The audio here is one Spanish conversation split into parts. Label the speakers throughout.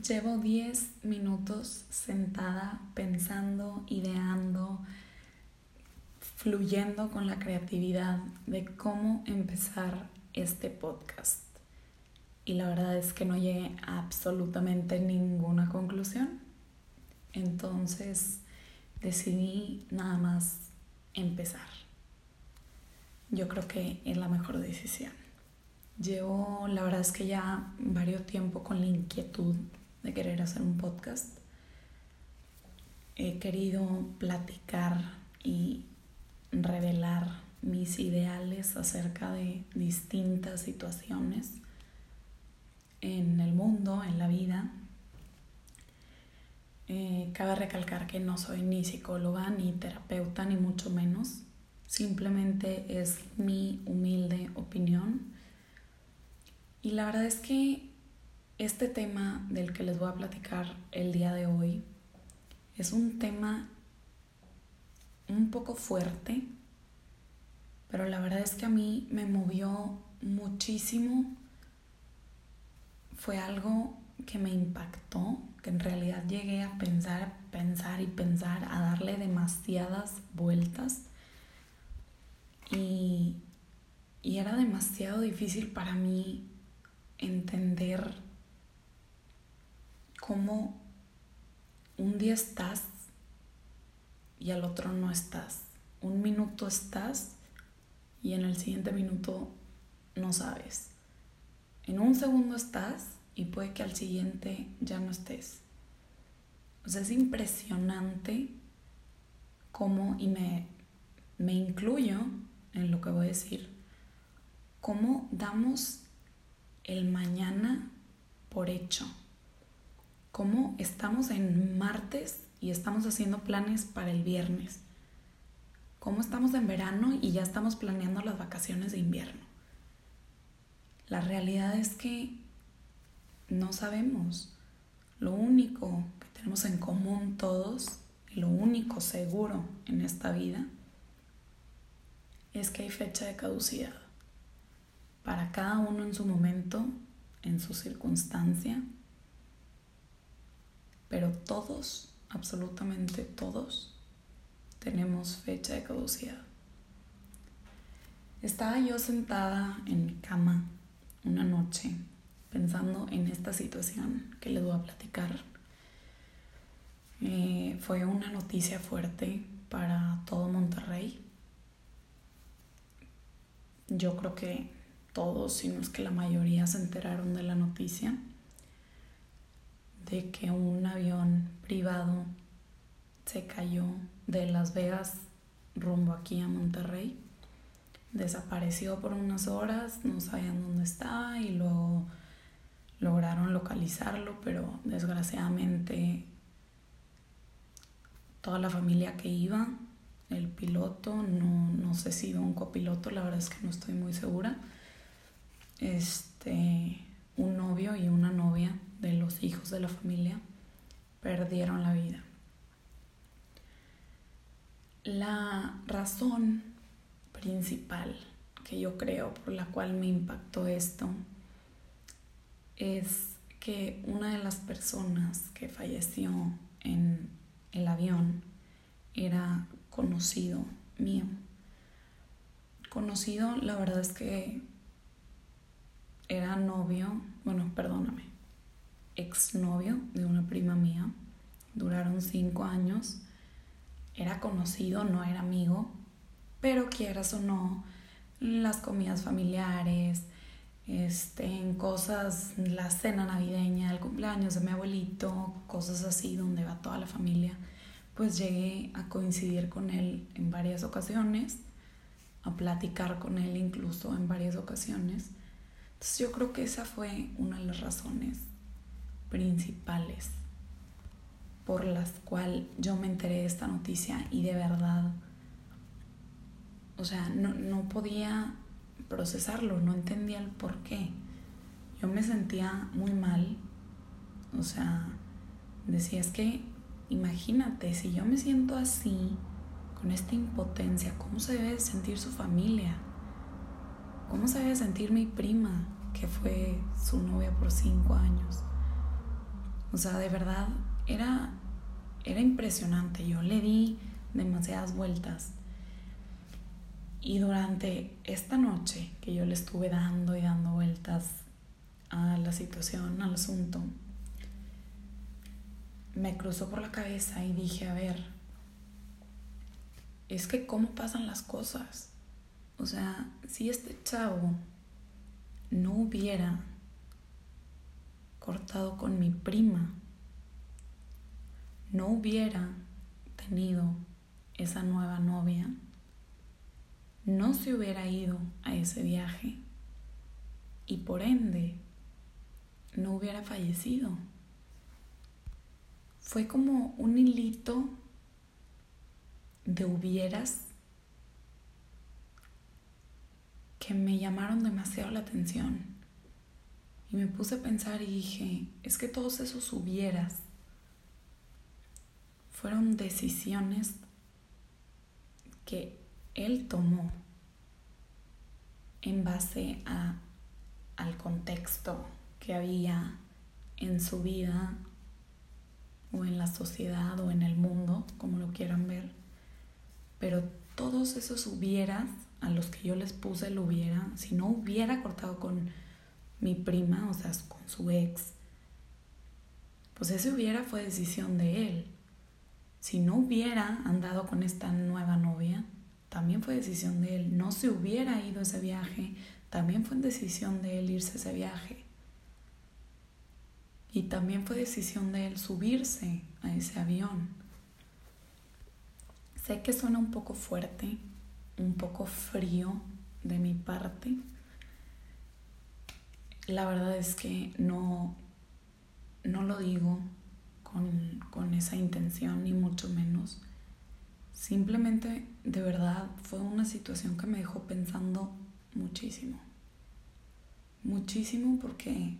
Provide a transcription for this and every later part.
Speaker 1: Llevo 10 minutos sentada pensando, ideando, fluyendo con la creatividad de cómo empezar este podcast. Y la verdad es que no llegué a absolutamente ninguna conclusión. Entonces decidí nada más empezar. Yo creo que es la mejor decisión. Llevo, la verdad es que ya varios tiempo con la inquietud de querer hacer un podcast. He querido platicar y revelar mis ideales acerca de distintas situaciones en el mundo, en la vida. Eh, cabe recalcar que no soy ni psicóloga, ni terapeuta, ni mucho menos. Simplemente es mi humilde opinión. Y la verdad es que este tema del que les voy a platicar el día de hoy es un tema un poco fuerte, pero la verdad es que a mí me movió muchísimo. Fue algo que me impactó, que en realidad llegué a pensar, pensar y pensar, a darle demasiadas vueltas. Y, y era demasiado difícil para mí entender cómo un día estás y al otro no estás. Un minuto estás y en el siguiente minuto no sabes. En un segundo estás y puede que al siguiente ya no estés. Es impresionante cómo, y me, me incluyo en lo que voy a decir, cómo damos el mañana por hecho cómo estamos en martes y estamos haciendo planes para el viernes. Cómo estamos en verano y ya estamos planeando las vacaciones de invierno. La realidad es que no sabemos. Lo único que tenemos en común todos y lo único seguro en esta vida es que hay fecha de caducidad. Para cada uno en su momento, en su circunstancia, pero todos, absolutamente todos, tenemos fecha de caducidad. Estaba yo sentada en mi cama una noche pensando en esta situación que les voy a platicar. Eh, fue una noticia fuerte para todo Monterrey. Yo creo que todos, si no es que la mayoría, se enteraron de la noticia de que un avión privado se cayó de Las Vegas rumbo aquí a Monterrey. Desapareció por unas horas, no sabían dónde estaba y luego lograron localizarlo, pero desgraciadamente toda la familia que iba, el piloto, no, no sé si iba un copiloto, la verdad es que no estoy muy segura, este, un novio y una novia de los hijos de la familia perdieron la vida. La razón principal que yo creo por la cual me impactó esto es que una de las personas que falleció en el avión era conocido mío. Conocido, la verdad es que era novio, bueno, perdóname, exnovio de una prima mía. Duraron cinco años. Era conocido, no era amigo, pero quieras o no, las comidas familiares, este, en cosas, la cena navideña, el cumpleaños de mi abuelito, cosas así donde va toda la familia, pues llegué a coincidir con él en varias ocasiones, a platicar con él incluso en varias ocasiones. Entonces yo creo que esa fue una de las razones principales por las cuales yo me enteré de esta noticia y de verdad, o sea, no, no podía procesarlo, no entendía el por qué. Yo me sentía muy mal, o sea, decía, es que imagínate, si yo me siento así, con esta impotencia, ¿cómo se debe sentir su familia? ¿Cómo se debe sentir mi prima, que fue su novia por cinco años? O sea, de verdad era, era impresionante. Yo le di demasiadas vueltas. Y durante esta noche que yo le estuve dando y dando vueltas a la situación, al asunto, me cruzó por la cabeza y dije, a ver, es que cómo pasan las cosas. O sea, si este chavo no hubiera cortado con mi prima, no hubiera tenido esa nueva novia, no se hubiera ido a ese viaje y por ende no hubiera fallecido. Fue como un hilito de hubieras que me llamaron demasiado la atención. Y me puse a pensar y dije, es que todos esos hubieras fueron decisiones que él tomó en base a, al contexto que había en su vida o en la sociedad o en el mundo, como lo quieran ver. Pero todos esos hubieras a los que yo les puse el hubiera, si no hubiera cortado con mi prima, o sea, con su ex, pues ese hubiera fue decisión de él. Si no hubiera andado con esta nueva novia, también fue decisión de él. No se hubiera ido ese viaje, también fue decisión de él irse ese viaje. Y también fue decisión de él subirse a ese avión. Sé que suena un poco fuerte, un poco frío de mi parte. La verdad es que no, no lo digo con, con esa intención, ni mucho menos. Simplemente, de verdad, fue una situación que me dejó pensando muchísimo. Muchísimo porque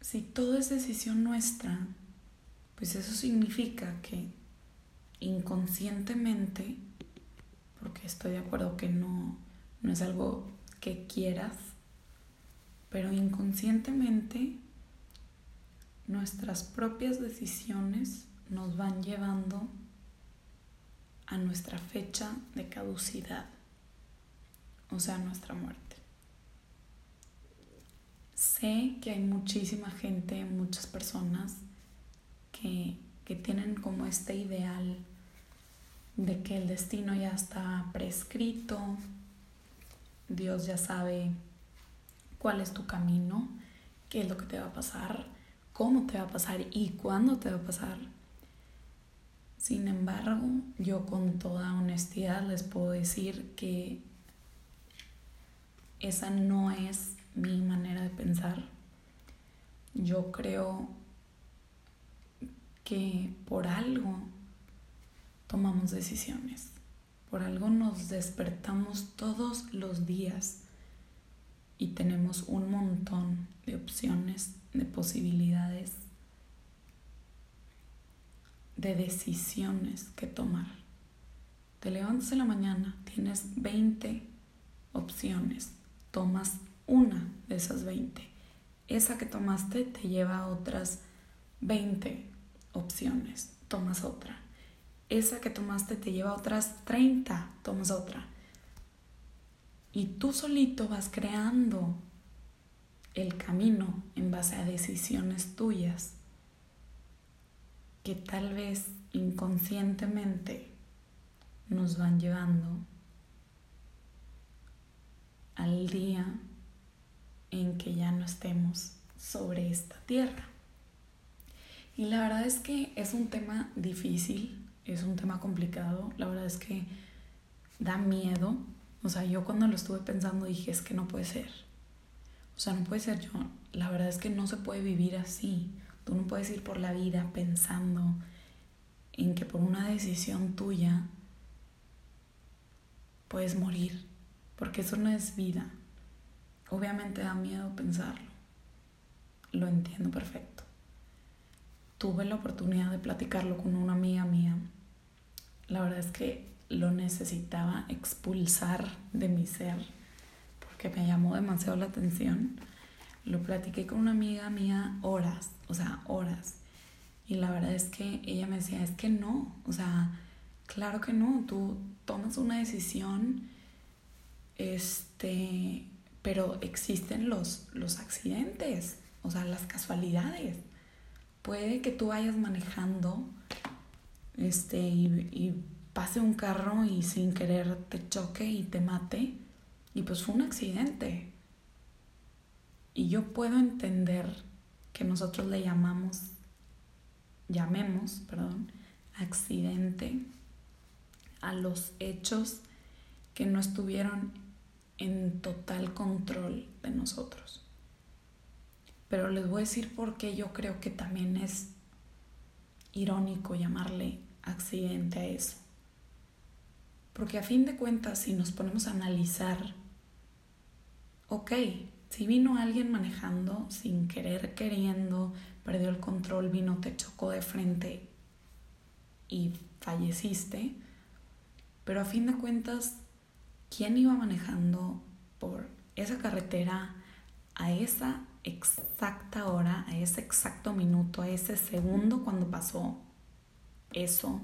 Speaker 1: si todo es decisión nuestra, pues eso significa que inconscientemente, porque estoy de acuerdo que no, no es algo que quieras, pero inconscientemente nuestras propias decisiones nos van llevando a nuestra fecha de caducidad, o sea, nuestra muerte. Sé que hay muchísima gente, muchas personas que, que tienen como este ideal de que el destino ya está prescrito, Dios ya sabe cuál es tu camino, qué es lo que te va a pasar, cómo te va a pasar y cuándo te va a pasar. Sin embargo, yo con toda honestidad les puedo decir que esa no es mi manera de pensar. Yo creo que por algo tomamos decisiones. Por algo nos despertamos todos los días y tenemos un montón de opciones, de posibilidades, de decisiones que tomar. Te levantas en la mañana, tienes 20 opciones, tomas una de esas 20. Esa que tomaste te lleva a otras 20 opciones, tomas otra esa que tomaste te lleva a otras 30, tomas otra. Y tú solito vas creando el camino en base a decisiones tuyas que tal vez inconscientemente nos van llevando al día en que ya no estemos sobre esta tierra. Y la verdad es que es un tema difícil, es un tema complicado. La verdad es que da miedo. O sea, yo cuando lo estuve pensando dije, es que no puede ser. O sea, no puede ser yo. La verdad es que no se puede vivir así. Tú no puedes ir por la vida pensando en que por una decisión tuya puedes morir. Porque eso no es vida. Obviamente da miedo pensarlo. Lo entiendo perfecto tuve la oportunidad de platicarlo con una amiga mía. La verdad es que lo necesitaba expulsar de mi ser porque me llamó demasiado la atención. Lo platiqué con una amiga mía horas, o sea, horas. Y la verdad es que ella me decía, es que no, o sea, claro que no, tú tomas una decisión, este, pero existen los, los accidentes, o sea, las casualidades. Puede que tú vayas manejando este, y, y pase un carro y sin querer te choque y te mate, y pues fue un accidente. Y yo puedo entender que nosotros le llamamos, llamemos, perdón, accidente a los hechos que no estuvieron en total control de nosotros. Pero les voy a decir por qué yo creo que también es irónico llamarle accidente a eso. Porque a fin de cuentas, si nos ponemos a analizar, ok, si vino alguien manejando sin querer, queriendo, perdió el control, vino, te chocó de frente y falleciste, pero a fin de cuentas, ¿quién iba manejando por esa carretera a esa exacta hora, a ese exacto minuto, a ese segundo cuando pasó eso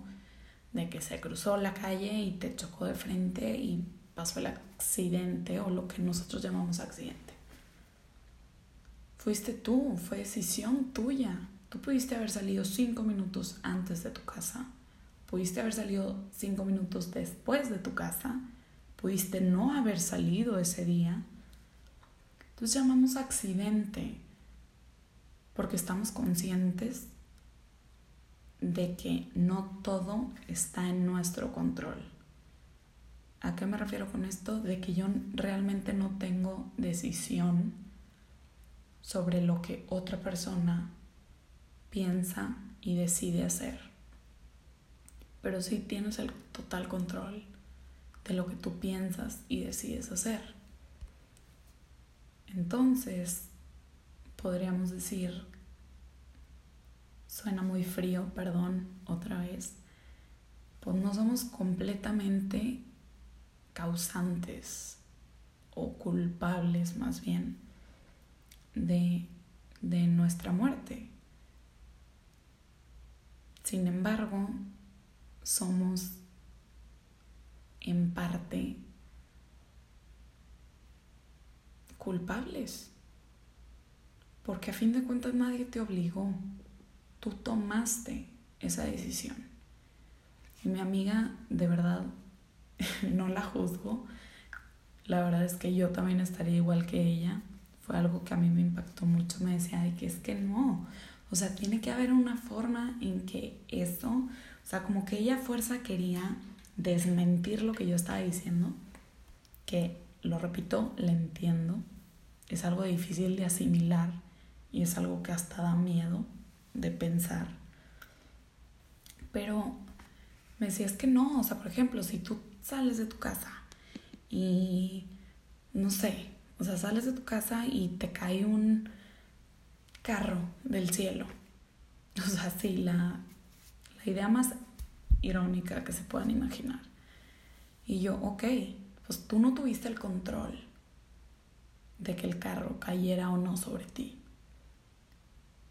Speaker 1: de que se cruzó la calle y te chocó de frente y pasó el accidente o lo que nosotros llamamos accidente? Fuiste tú, fue decisión tuya. Tú pudiste haber salido cinco minutos antes de tu casa. Pudiste haber salido cinco minutos después de tu casa. Pudiste no haber salido ese día. Entonces llamamos accidente porque estamos conscientes de que no todo está en nuestro control. ¿A qué me refiero con esto? De que yo realmente no tengo decisión sobre lo que otra persona piensa y decide hacer. Pero sí tienes el total control de lo que tú piensas y decides hacer. Entonces, podríamos decir, suena muy frío, perdón, otra vez, pues no somos completamente causantes o culpables más bien de, nuestra muerte. Sin embargo, somos en parte culpables. Porque a fin de cuentas nadie te obligó. Tú tomaste esa decisión. Y mi amiga, de verdad, no la juzgo. La verdad es que yo también estaría igual que ella fue algo que a mí me impactó mucho. Me decía, de que es que no, o sea, tiene que haber una forma en que eso, o sea, como que ella fuerza quería desmentir lo que yo estaba diciendo, que lo repito, le entiendo, es algo difícil de asimilar y es algo que hasta da miedo de pensar. Pero me decía, es que no, o sea, por ejemplo, si tú sales de tu casa y, no sé, o sea, sales de tu casa y te cae un carro del cielo. O sea, sí, la, la idea más irónica que se puedan imaginar. Y yo, ok, pues tú no tuviste el control de que el carro cayera o no sobre ti.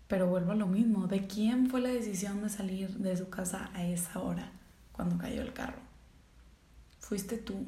Speaker 1: Pero vuelvo a lo mismo, ¿de quién fue la decisión de salir de su casa a esa hora cuando cayó el carro? Fuiste tú.